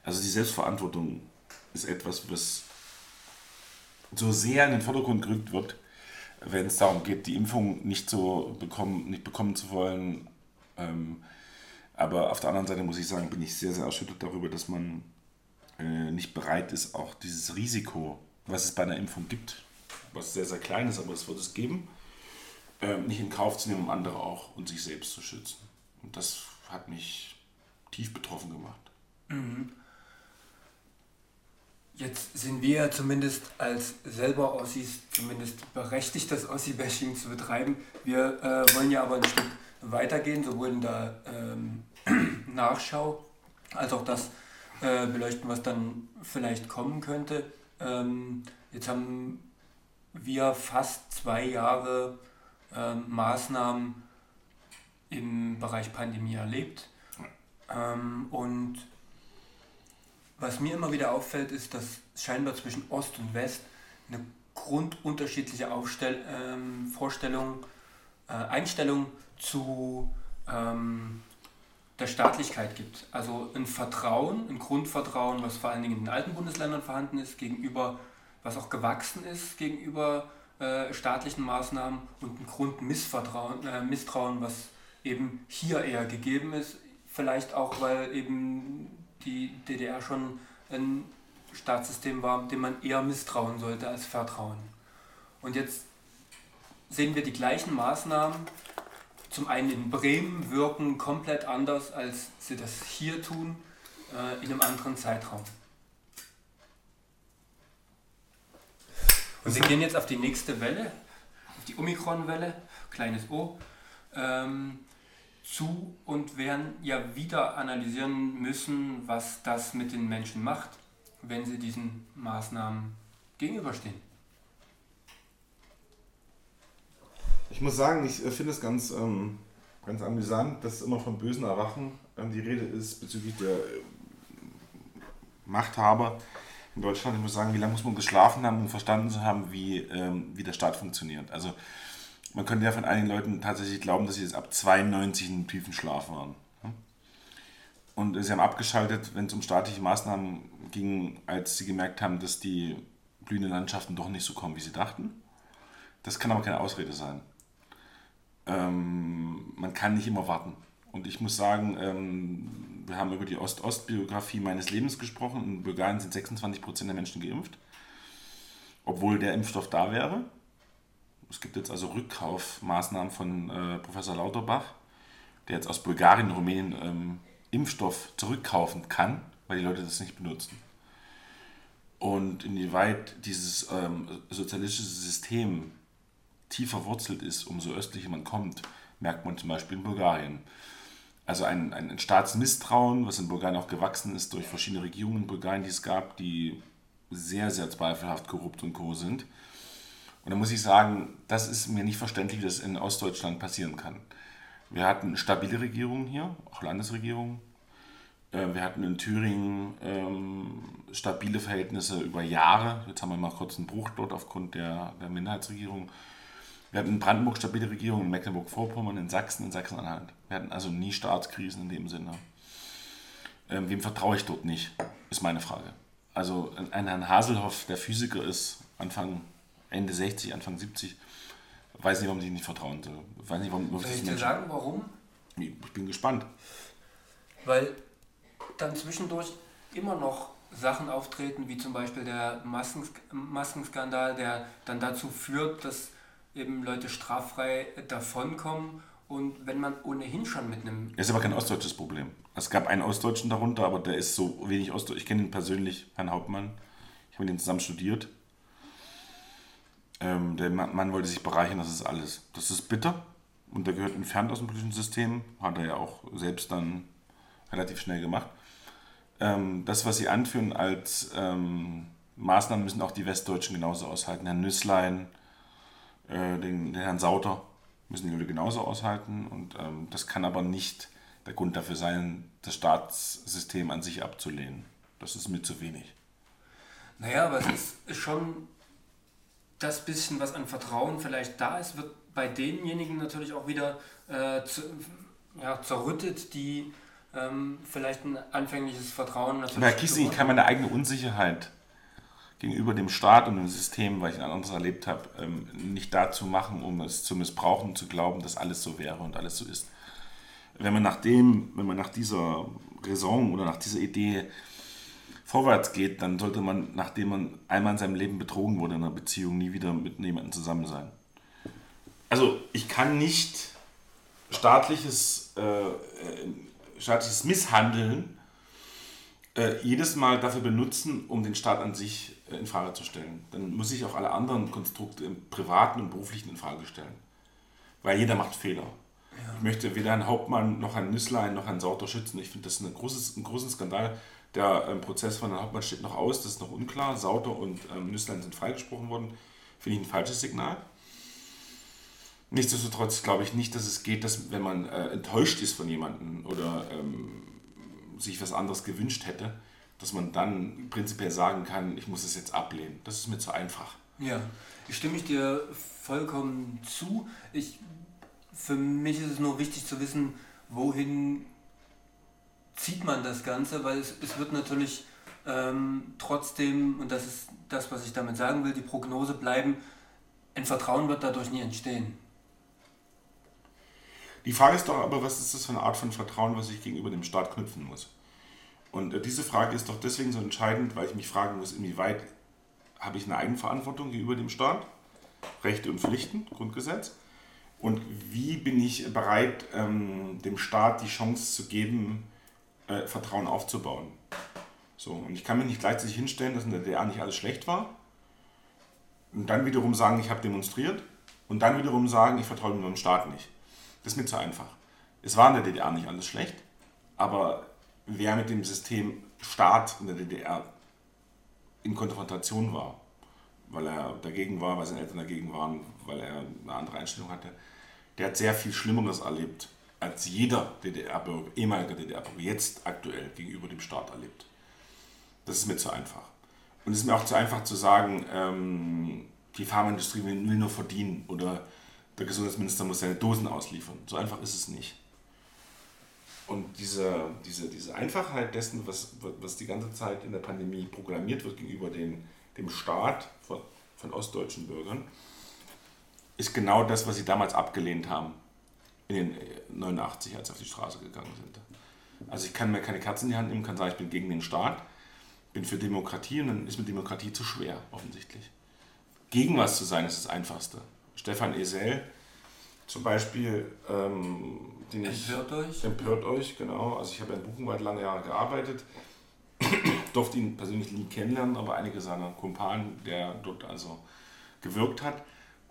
Also die Selbstverantwortung ist etwas, was so sehr in den Vordergrund gerückt wird, wenn es darum geht, die Impfung nicht, so bekommen, nicht bekommen zu wollen, ähm, aber auf der anderen Seite muss ich sagen, bin ich sehr, sehr erschüttert darüber, dass man äh, nicht bereit ist, auch dieses Risiko, was es bei einer Impfung gibt, was sehr, sehr klein ist, aber es wird es geben, äh, nicht in Kauf zu nehmen, um andere auch und sich selbst zu schützen. Und das hat mich tief betroffen gemacht. Mhm. Jetzt sind wir zumindest als selber Ossis zumindest berechtigt, das Ossi-Bashing zu betreiben. Wir äh, wollen ja aber ein Stück weitergehen, sowohl in der ähm, Nachschau als auch das äh, beleuchten, was dann vielleicht kommen könnte. Ähm, jetzt haben wir fast zwei Jahre ähm, Maßnahmen im Bereich Pandemie erlebt. Ähm, und was mir immer wieder auffällt, ist, dass scheinbar zwischen Ost und West eine grundunterschiedliche Aufstell ähm, Vorstellung, äh, Einstellung zu ähm, der Staatlichkeit gibt. Also ein Vertrauen, ein Grundvertrauen, was vor allen Dingen in den alten Bundesländern vorhanden ist, gegenüber, was auch gewachsen ist gegenüber äh, staatlichen Maßnahmen und ein Grundmissvertrauen, äh, Misstrauen, was eben hier eher gegeben ist. Vielleicht auch, weil eben die DDR schon ein Staatssystem war, dem man eher misstrauen sollte als vertrauen. Und jetzt sehen wir die gleichen Maßnahmen zum einen in Bremen wirken komplett anders, als sie das hier tun, äh, in einem anderen Zeitraum. Und wir gehen jetzt auf die nächste Welle, auf die Omikron-Welle, kleines O, ähm, zu und werden ja wieder analysieren müssen, was das mit den Menschen macht, wenn sie diesen Maßnahmen gegenüberstehen. Ich muss sagen, ich äh, finde es ganz, ähm, ganz amüsant, dass immer vom bösen Erwachen ähm, die Rede ist bezüglich der äh, Machthaber in Deutschland. Ich muss sagen, wie lange muss man geschlafen haben, um verstanden zu haben, wie, ähm, wie der Staat funktioniert. Also man könnte ja von einigen Leuten tatsächlich glauben, dass sie jetzt ab 92 in tiefen Schlaf waren. Und sie haben abgeschaltet, wenn es um staatliche Maßnahmen ging, als sie gemerkt haben, dass die blühenden Landschaften doch nicht so kommen, wie sie dachten. Das kann aber keine Ausrede sein ähm, man kann nicht immer warten. Und ich muss sagen, ähm, wir haben über die Ost-Ost-Biografie meines Lebens gesprochen. In Bulgarien sind 26% der Menschen geimpft, obwohl der Impfstoff da wäre. Es gibt jetzt also Rückkaufmaßnahmen von äh, Professor Lauterbach, der jetzt aus Bulgarien und Rumänien ähm, Impfstoff zurückkaufen kann, weil die Leute das nicht benutzen. und inwieweit dieses ähm, sozialistische System tiefer verwurzelt ist, umso östlicher man kommt, merkt man zum Beispiel in Bulgarien. Also ein, ein Staatsmisstrauen, was in Bulgarien auch gewachsen ist durch verschiedene Regierungen in Bulgarien, die es gab, die sehr, sehr zweifelhaft korrupt und co. sind. Und da muss ich sagen, das ist mir nicht verständlich, wie das in Ostdeutschland passieren kann. Wir hatten stabile Regierungen hier, auch Landesregierungen. Äh, wir hatten in Thüringen ähm, stabile Verhältnisse über Jahre. Jetzt haben wir mal kurz einen Bruch dort aufgrund der, der Minderheitsregierung. Wir hatten in Brandenburg stabile Regierungen, in Mecklenburg-Vorpommern, in Sachsen, in Sachsen-Anhalt. Wir hatten also nie Staatskrisen in dem Sinne. Ähm, wem vertraue ich dort nicht, ist meine Frage. Also ein Herrn Haselhoff, der Physiker ist, Anfang, Ende 60, Anfang 70, weiß nicht, warum sie nicht vertrauen soll. Weiß nicht, warum, Soll ich dir sagen, warum? Ich bin gespannt. Weil dann zwischendurch immer noch Sachen auftreten, wie zum Beispiel der Maskensk Maskenskandal, der dann dazu führt, dass eben Leute straffrei davonkommen. Und wenn man ohnehin schon mit einem. Das ist aber kein ostdeutsches Problem. Es gab einen Ostdeutschen darunter, aber der ist so wenig Ostdeutsch. Ich kenne ihn persönlich, Herrn Hauptmann. Ich habe mit ihm zusammen studiert. Ähm, der Mann wollte sich bereichern, das ist alles. Das ist bitter und der gehört entfernt aus dem politischen System. Hat er ja auch selbst dann relativ schnell gemacht. Ähm, das, was Sie anführen als ähm, Maßnahmen, müssen auch die Westdeutschen genauso aushalten. Herrn Nüsslein, äh, den, den, Herrn Sauter müssen die Leute genauso aushalten. Und ähm, das kann aber nicht der Grund dafür sein, das Staatssystem an sich abzulehnen. Das ist mir zu wenig. Naja, aber es ist schon das bisschen, was an Vertrauen vielleicht da ist, wird bei denjenigen natürlich auch wieder äh, zu, ja, zerrüttet, die ähm, vielleicht ein anfängliches Vertrauen natürlich. Herr Kiesling, ich kann meine eigene Unsicherheit gegenüber dem Staat und dem System, weil ich ein anderes erlebt habe, ähm, nicht dazu machen, um es zu missbrauchen zu glauben, dass alles so wäre und alles so ist. Wenn man nach dem, wenn man nach dieser Raison oder nach dieser Idee vorwärts geht, dann sollte man, nachdem man einmal in seinem Leben betrogen wurde in einer Beziehung, nie wieder mit jemandem zusammen sein. Also ich kann nicht staatliches, äh, staatliches Misshandeln äh, jedes Mal dafür benutzen, um den Staat an sich äh, in Frage zu stellen. Dann muss ich auch alle anderen Konstrukte im privaten und beruflichen in Frage stellen. Weil jeder macht Fehler. Ja. Ich möchte weder einen Hauptmann noch einen Nüsslein noch einen Sauter schützen. Ich finde das ein, großes, ein großen Skandal. Der ähm, Prozess von Herrn Hauptmann steht noch aus, das ist noch unklar. Sauter und ähm, Nüsslein sind freigesprochen worden. Finde ich ein falsches Signal. Nichtsdestotrotz glaube ich nicht, dass es geht, dass wenn man äh, enttäuscht ist von jemandem oder ähm, sich was anderes gewünscht hätte, dass man dann prinzipiell sagen kann, ich muss es jetzt ablehnen. Das ist mir zu einfach. Ja, stimme ich dir vollkommen zu. Ich, für mich ist es nur wichtig zu wissen, wohin zieht man das Ganze, weil es, es wird natürlich ähm, trotzdem, und das ist das, was ich damit sagen will, die Prognose bleiben, ein Vertrauen wird dadurch nie entstehen. Die Frage ist doch aber, was ist das für eine Art von Vertrauen, was ich gegenüber dem Staat knüpfen muss? Und äh, diese Frage ist doch deswegen so entscheidend, weil ich mich fragen muss, inwieweit habe ich eine Eigenverantwortung gegenüber dem Staat, Rechte und Pflichten, Grundgesetz, und wie bin ich bereit, ähm, dem Staat die Chance zu geben, äh, Vertrauen aufzubauen. So, und ich kann mich nicht gleichzeitig hinstellen, dass in der DDR nicht alles schlecht war, und dann wiederum sagen, ich habe demonstriert, und dann wiederum sagen, ich vertraue dem Staat nicht. Das ist mir zu einfach. Es war in der DDR nicht alles schlecht, aber wer mit dem System Staat in der DDR in Konfrontation war, weil er dagegen war, weil seine Eltern dagegen waren, weil er eine andere Einstellung hatte, der hat sehr viel Schlimmeres erlebt, als jeder DDR-Bürger, ehemaliger DDR-Bürger jetzt aktuell gegenüber dem Staat erlebt. Das ist mir zu einfach. Und es ist mir auch zu einfach zu sagen, ähm, die Pharmaindustrie will, will nur verdienen oder der Gesundheitsminister muss seine Dosen ausliefern. So einfach ist es nicht. Und diese, diese, diese Einfachheit dessen, was, was die ganze Zeit in der Pandemie programmiert wird gegenüber den, dem Staat von, von ostdeutschen Bürgern, ist genau das, was sie damals abgelehnt haben, in den 89, als sie auf die Straße gegangen sind. Also ich kann mir keine Kerzen in die Hand nehmen, kann sagen, ich bin gegen den Staat, bin für Demokratie und dann ist mir Demokratie zu schwer, offensichtlich. Gegen was zu sein, ist das Einfachste. Stefan Esel zum Beispiel, ähm, den empört ich, euch? Empört euch, genau. Also ich habe in Buchenwald lange Jahre gearbeitet. durfte ihn persönlich nie kennenlernen, aber einige seiner Kumpanen, der dort also gewirkt hat.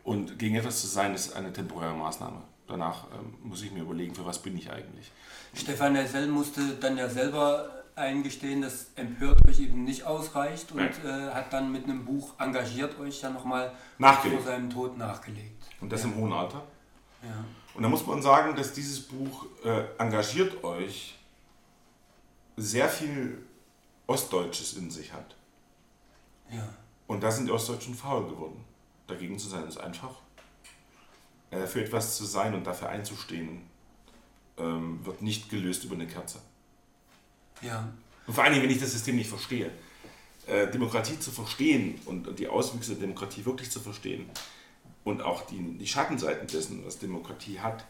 Und gegen etwas zu sein, ist eine temporäre Maßnahme. Danach ähm, muss ich mir überlegen, für was bin ich eigentlich. Stefan Hersell musste dann ja selber eingestehen, dass empört euch eben nicht ausreicht und äh, hat dann mit einem Buch engagiert euch ja nochmal vor seinem Tod nachgelegt. Und das ja. im hohen Alter. Ja. Und da muss man sagen, dass dieses Buch äh, engagiert euch sehr viel Ostdeutsches in sich hat. Ja. Und da sind die Ostdeutschen faul geworden. Dagegen zu sein ist einfach. Äh, für etwas zu sein und dafür einzustehen, ähm, wird nicht gelöst über eine Kerze. Ja. Und vor allen Dingen, wenn ich das System nicht verstehe. Äh, Demokratie zu verstehen und, die Auswüchse der Demokratie wirklich zu verstehen und auch die, die Schattenseiten dessen, was Demokratie hat,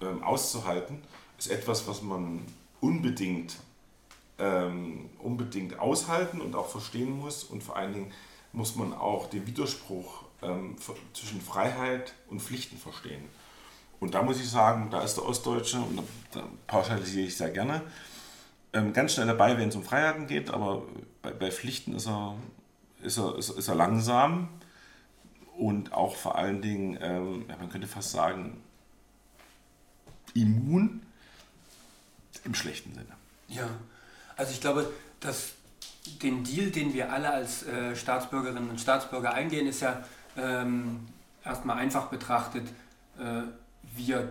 ähm, auszuhalten, ist etwas, was man unbedingt, ähm, unbedingt aushalten und auch verstehen muss. Und vor allen Dingen muss man auch den Widerspruch ähm, zwischen Freiheit und Pflichten verstehen. Und da muss ich sagen, da ist der Ostdeutsche, und da pauschalisiere ich sehr gerne, ähm, ganz schnell dabei, wenn es um Freiheiten geht, aber bei, bei Pflichten ist er, ist, er, ist, ist er langsam und auch vor allen Dingen, ähm, man könnte fast sagen, immun im schlechten Sinne. Ja, also ich glaube, dass den Deal, den wir alle als äh, Staatsbürgerinnen und Staatsbürger eingehen, ist ja ähm, erstmal einfach betrachtet, äh, wir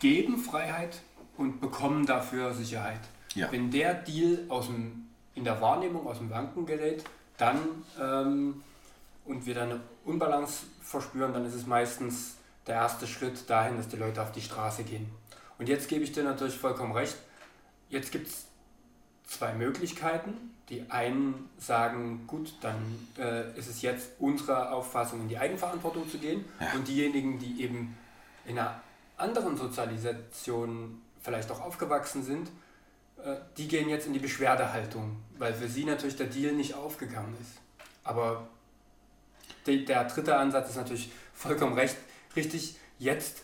geben Freiheit und bekommen dafür Sicherheit. Ja. Wenn der Deal aus dem, in der Wahrnehmung aus dem Wanken gerät, dann ähm, und wir dann eine Unbalance verspüren, dann ist es meistens der erste Schritt dahin, dass die Leute auf die Straße gehen. Und jetzt gebe ich dir natürlich vollkommen recht. Jetzt gibt es zwei Möglichkeiten. Die einen sagen, gut, dann äh, ist es jetzt unsere Auffassung, in die Eigenverantwortung zu gehen. Ja. Und diejenigen, die eben in einer anderen Sozialisation vielleicht auch aufgewachsen sind, äh, die gehen jetzt in die Beschwerdehaltung, weil für sie natürlich der Deal nicht aufgegangen ist. Aber de, der dritte Ansatz ist natürlich vollkommen recht, richtig. Jetzt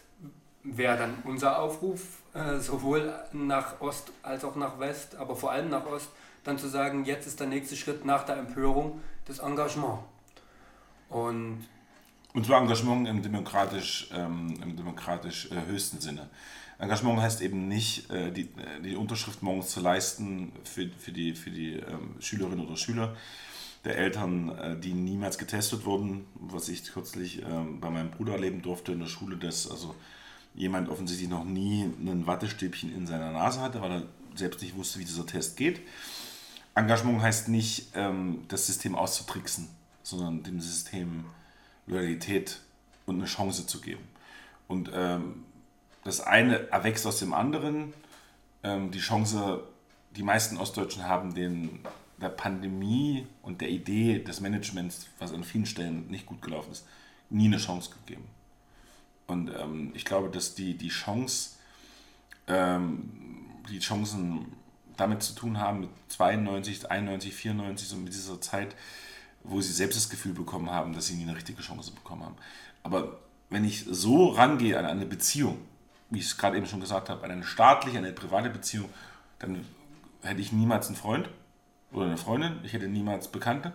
wäre dann unser Aufruf, äh, sowohl nach Ost als auch nach West, aber vor allem nach Ost, dann zu sagen, jetzt ist der nächste Schritt nach der Empörung das Engagement. Und, und zwar Engagement im demokratisch, ähm, im demokratisch äh, höchsten Sinne. Engagement heißt eben nicht, äh, die, äh, die Unterschrift morgens zu leisten für, für die, für die ähm, Schülerinnen oder Schüler der Eltern, äh, die niemals getestet wurden, was ich kürzlich ähm, bei meinem Bruder erleben durfte in der Schule, dass also jemand offensichtlich noch nie ein Wattestäbchen in seiner Nase hatte, weil er selbst nicht wusste, wie dieser Test geht. Engagement heißt nicht, ähm, das System auszutricksen, sondern dem System Loyalität und eine Chance zu geben. Und ähm, das eine erwächst aus dem anderen. Ähm, die Chance, die meisten Ostdeutschen haben den, der Pandemie und der Idee des Managements, was an vielen Stellen nicht gut gelaufen ist, nie eine Chance gegeben. Und ähm, ich glaube, dass die, die Chance, ähm, die Chancen damit zu tun haben, mit 92, 91, 94, so mit dieser Zeit, wo sie selbst das Gefühl bekommen haben, dass sie nie eine richtige Chance bekommen haben. Aber wenn ich so rangehe an eine Beziehung, wie ich es gerade eben schon gesagt habe, an eine staatliche, eine private Beziehung, dann hätte ich niemals einen Freund oder eine Freundin, ich hätte niemals Bekannte,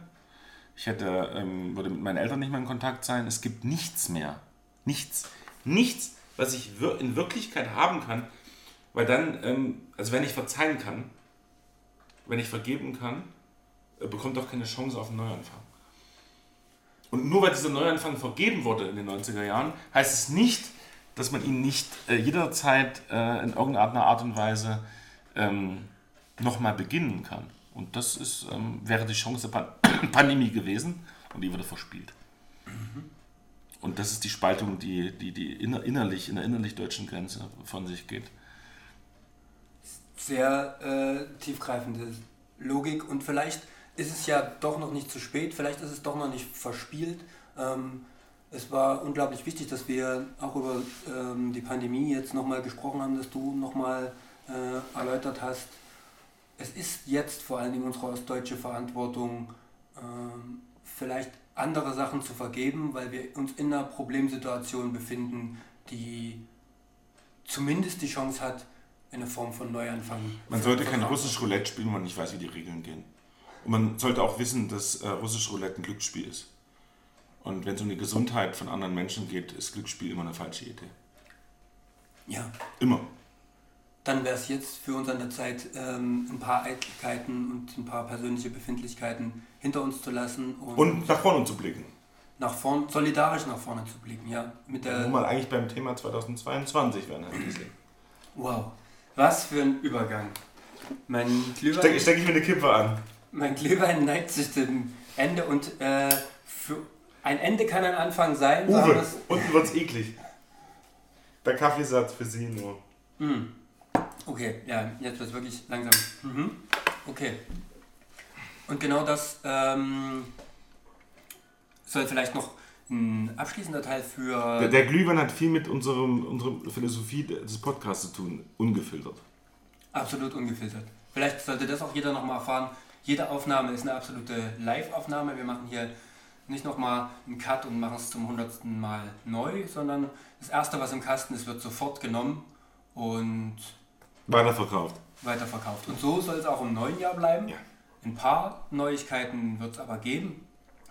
ich hätte, ähm, würde mit meinen Eltern nicht mehr in Kontakt sein. Es gibt nichts mehr. Nichts. Nichts, was ich in Wirklichkeit haben kann, weil dann, ähm, also wenn ich verzeihen kann, wenn ich vergeben kann, äh, bekommt auch keine Chance auf einen Neuanfang. Und nur weil dieser Neuanfang vergeben wurde in den 90er Jahren, heißt es nicht, dass man ihn nicht äh, jederzeit äh, in irgendeiner Art und Weise ähm, nochmal beginnen kann. Und das ist, ähm, wäre die Chance der Pan Pandemie gewesen und die wurde verspielt. Mhm. Und das ist die Spaltung, die, die, die inner, innerlich, in der innerlich deutschen Grenze von sich geht. Sehr äh, tiefgreifende Logik und vielleicht ist es ja doch noch nicht zu spät, vielleicht ist es doch noch nicht verspielt. Ähm, es war unglaublich wichtig, dass wir auch über ähm, die Pandemie jetzt nochmal gesprochen haben, dass du nochmal äh, erläutert hast. Es ist jetzt vor allen Dingen unsere ostdeutsche Verantwortung, ähm, vielleicht andere Sachen zu vergeben, weil wir uns in einer Problemsituation befinden, die zumindest die Chance hat, in eine Form von Neuanfang. Man sollte kein russisch Roulette spielen, wenn man nicht weiß, wie die Regeln gehen. Und man sollte auch wissen, dass äh, russisch Roulette ein Glücksspiel ist. Und wenn es um die Gesundheit von anderen Menschen geht, ist Glücksspiel immer eine falsche Idee. Ja. Immer. Dann wäre es jetzt für uns an der Zeit, ähm, ein paar Eitelkeiten und ein paar persönliche Befindlichkeiten hinter uns zu lassen und, Und nach vorne zu blicken. nach vorn, solidarisch nach vorne zu blicken. Ja, mit Wo der, wir eigentlich beim Thema 2022 werden halt gesehen. wow, was für ein Übergang. Mein Glühwein, Steck, steck ich mir eine Kippe an. mein Glühwein neigt sich dem Ende und äh, für ein Ende kann ein Anfang sein. Uwe, unten wird's eklig. Der Kaffeesatz für Sie nur. Hm. Okay, ja, jetzt wird es wirklich langsam. Mhm. Okay. Und genau das ähm, soll vielleicht noch ein abschließender Teil für. Der, der Glühwein hat viel mit unserem, unserer Philosophie des Podcasts zu tun, ungefiltert. Absolut ungefiltert. Vielleicht sollte das auch jeder nochmal erfahren. Jede Aufnahme ist eine absolute Live-Aufnahme. Wir machen hier nicht nochmal einen Cut und machen es zum hundertsten Mal neu, sondern das Erste, was im Kasten ist, wird sofort genommen und Weiterverkauft. weiterverkauft. Und so soll es auch im neuen Jahr bleiben. Ja. Ein paar Neuigkeiten wird es aber geben.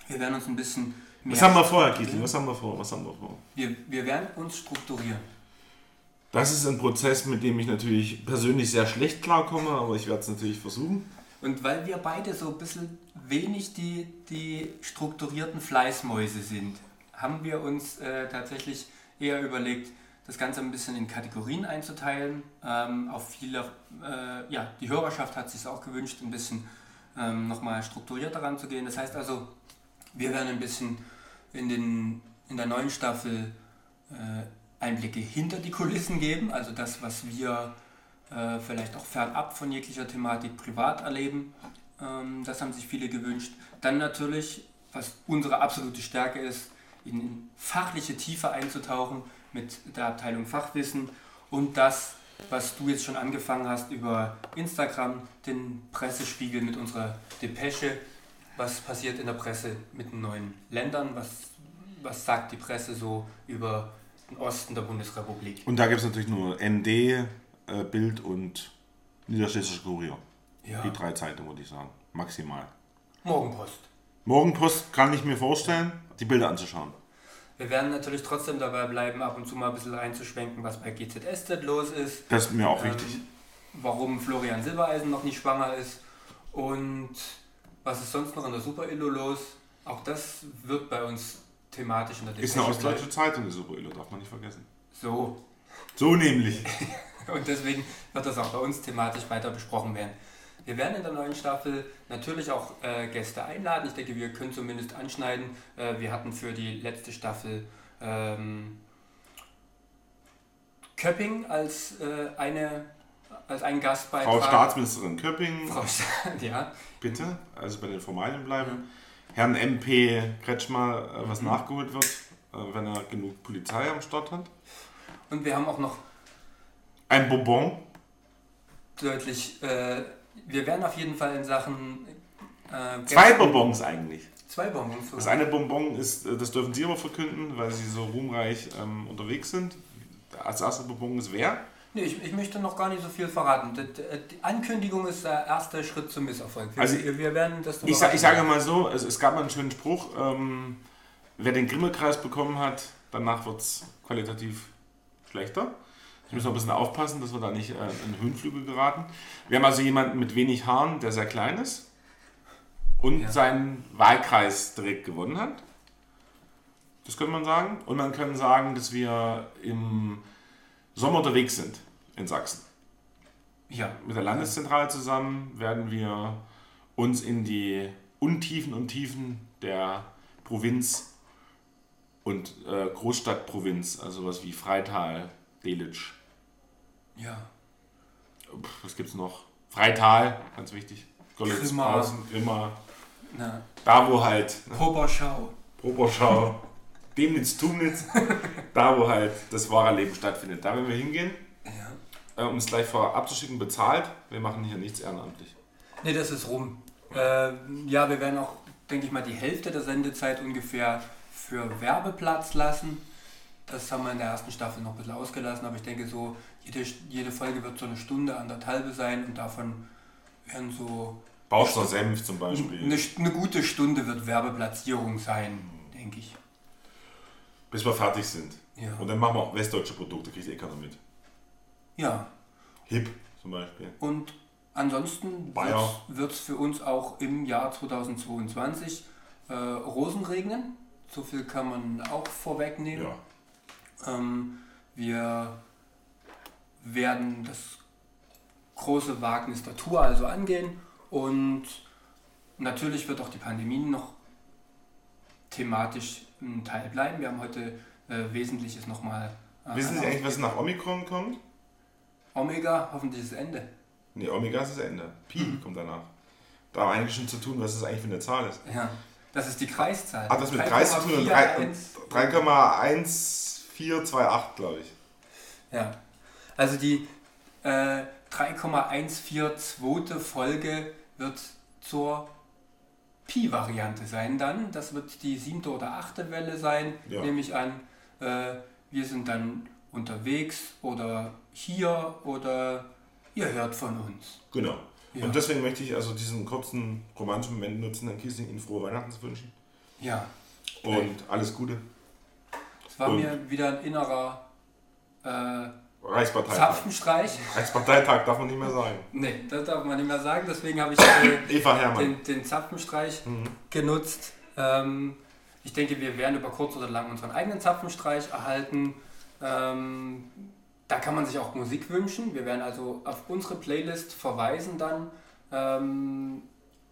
Wir werden uns ein bisschen mehr. Was haben wir vor, Herr Kiesling? Was haben wir vor? Was haben wir vor? wir, wir werden uns strukturieren. Das ist ein Prozess, mit dem ich natürlich persönlich sehr schlecht klarkomme, aber ich werde es natürlich versuchen. Und weil wir beide so ein bisschen wenig die, die strukturierten Fleißmäuse sind, haben wir uns äh, tatsächlich eher überlegt, das Ganze ein bisschen in Kategorien einzuteilen. Ähm, auf viele, äh, ja, die Hörerschaft hat sich auch gewünscht, ein bisschen ähm, nochmal strukturierter ranzugehen. Das heißt also, wir werden ein bisschen in, den, in der neuen Staffel äh, Einblicke hinter die Kulissen geben, also das, was wir äh, vielleicht auch fernab von jeglicher Thematik privat erleben. Ähm, das haben sich viele gewünscht. Dann natürlich, was unsere absolute Stärke ist, in fachliche Tiefe einzutauchen mit der Abteilung Fachwissen und das, was du jetzt schon angefangen hast über Instagram, den Pressespiegel mit unserer Depesche, was passiert in der Presse mit den neuen Ländern, was, was sagt die Presse so über den Osten der Bundesrepublik. Und da gibt es natürlich nur ND, äh, Bild und Niederschlesische Kurier. Ja, Die drei Zeitungen, würde ich sagen. Maximal. Morgenpost. Morgenpost kann ich mir vorstellen, die Bilder anzuschauen. Wir werden natürlich trotzdem dabei bleiben, ab und zu mal ein bisschen einzuschwenken, was bei GZSZ los ist. Das ist mir auch ähm, wichtig. Warum Florian Silbereisen noch nicht schwanger ist. Und was ist sonst noch in der Super Illo los? Auch das wird bei uns thematisch in der Ist eine ostdeutsche. Zeitung, die Super Illo, darf man nicht vergessen. So. So nämlich. Und deswegen wird das auch bei uns thematisch weiter besprochen werden. Wir werden in der neuen Staffel natürlich auch äh, Gäste einladen. Ich denke, wir können zumindest anschneiden. Äh, wir hatten für die letzte Staffel ähm, Köpping als, äh, eine, als einen Gastbeitrag. Frau Staatsministerin Köpping, Frau Sta- ja. bitte, also bei den Formalien bleiben. Herrn MP Kretschmer, äh, was nachgeholt wird, äh, wenn er genug Polizei am Start hat. Und wir haben auch noch Ein Bonbon. deutlich, äh, wir werden auf jeden Fall in Sachen äh, Zwei Bonbons eigentlich. Zwei Bonbons. Das eine Bonbon ist, äh, das dürfen Sie aber verkünden, weil Sie so ruhmreich ähm, unterwegs sind. Als erster Bonbon ist wer? Nee, ich, ich möchte noch gar nicht so viel verraten. Die, Ankündigung ist der erste Schritt zum Misserfolg. Wir, Also, wir, werden das Ich, sa ich sage mal so, es, es gab mal einen schönen Spruch, ähm, wer den Grimme-Kreis bekommen hat, danach wird es qualitativ schlechter. Ich muss noch ein bisschen aufpassen, dass wir da nicht äh, in Höhenflüge geraten. Wir haben also jemanden mit wenig Haaren, der sehr klein ist und Ja. seinen Wahlkreis direkt gewonnen hat. Das könnte man sagen. Und man kann sagen, dass wir im Sommer unterwegs sind in Sachsen. Ja, Mit der Landeszentrale zusammen werden wir uns in die Untiefen und Tiefen der Provinz und äh, Großstadtprovinz, also was wie Freital, Delitzsch, ja. Pff, was gibt's noch? Freital, ganz wichtig. Görlitz, Grimma. Na, da wo halt, ne. Proberschau, Demnitz, Tumnitz, da wo halt das wahre Leben stattfindet. Da werden wir hingehen, Ja. äh, um es gleich vorab abzuschicken, bezahlt. Wir machen hier nichts ehrenamtlich. Nee, das ist rum. Äh, ja, wir werden auch, denke ich mal, die Hälfte der Sendezeit ungefähr für Werbeplatz lassen. Das haben wir in der ersten Staffel noch ein bisschen ausgelassen, aber ich denke so, jede, jede Folge wird so eine Stunde, anderthalbe sein und davon werden so Baustner Senf zum Beispiel. Eine, eine gute Stunde wird Werbeplatzierung sein, denke ich. Bis wir fertig sind. Ja. Und dann machen wir westdeutsche Produkte, kriegt eh keiner mit. Ja, Hip zum Beispiel. und ansonsten wird es für uns auch im Jahr 2022 äh, Rosen regnen. So viel kann man auch vorwegnehmen. Ja. Ähm, wir werden das große Wagnis der Tour also angehen und natürlich wird auch die Pandemie noch thematisch ein Teil bleiben. Wir haben heute äh, Wesentliches nochmal. Äh, Wissen Sie eigentlich, was nach Omikron kommt? Omega, hoffentlich ist das Ende. Ne, Omega ist das Ende. Pi kommt danach. Da haben wir eigentlich schon zu tun, was das eigentlich für eine Zahl ist. Ja, das ist die Kreiszahl. Hat das mit Kreis zu tun? und drei- und 3,41. 3,1428, glaube ich. Ja, also die äh, 3,142. Folge wird zur Pi-Variante sein dann. Das wird die siebte oder achte Welle sein, Ja. nehme ich an. Äh, wir sind dann unterwegs oder hier oder ihr hört von uns. Genau. Ja. Und deswegen möchte ich also diesen kurzen romantischen Moment nutzen, Herrn Kiesling Ihnen frohe Weihnachten zu wünschen. Ja, Und alles Gute. es war Und- mir wieder ein innerer äh, Reichsparteitag. Zapfenstreich. Reichsparteitag darf man nicht mehr sagen. Nee, das darf man nicht mehr sagen, deswegen habe ich äh, den, den Zapfenstreich Mhm. genutzt. Ähm, ich denke, wir werden über kurz oder lang unseren eigenen Zapfenstreich erhalten. Ähm, da kann man sich auch Musik wünschen. Wir werden also auf unsere Playlist verweisen dann. Ähm,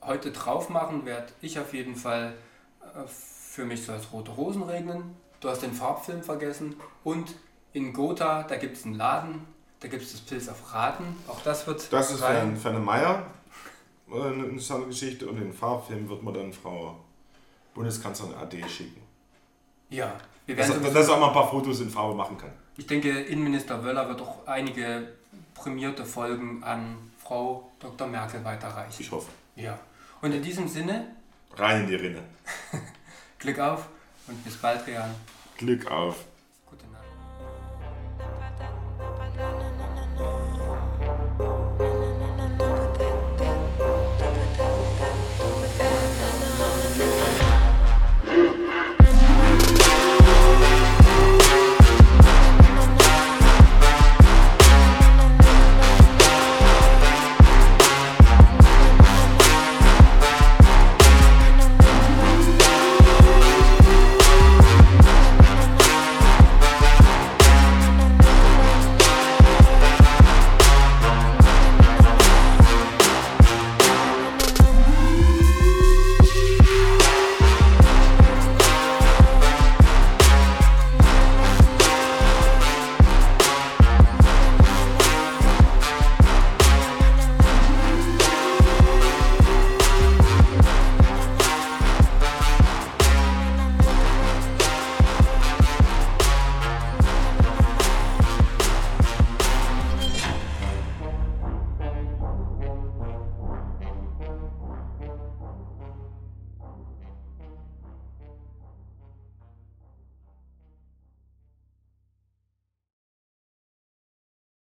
heute drauf machen werde ich auf jeden Fall äh, für mich soll es Rote Rosen regnen. Du hast den Farbfilm vergessen. Und in Gotha, da gibt es einen Laden, da gibt es das Pilz auf Raten. Auch das wird Das ist für, rein. für eine Meier äh, eine interessante Geschichte und den Farbfilm wird man dann Frau Bundeskanzlerin AD schicken. Ja, wir Dass, werden dass er auch mal ein paar Fotos in Farbe machen kann. Ich denke, Innenminister Wöller wird auch einige prämierte Folgen an Frau Dr. Merkel weiterreichen. Ich hoffe. Ja. Und in diesem Sinne, Rein in die Rinne. Glück auf und bis bald, Rian. Glück auf.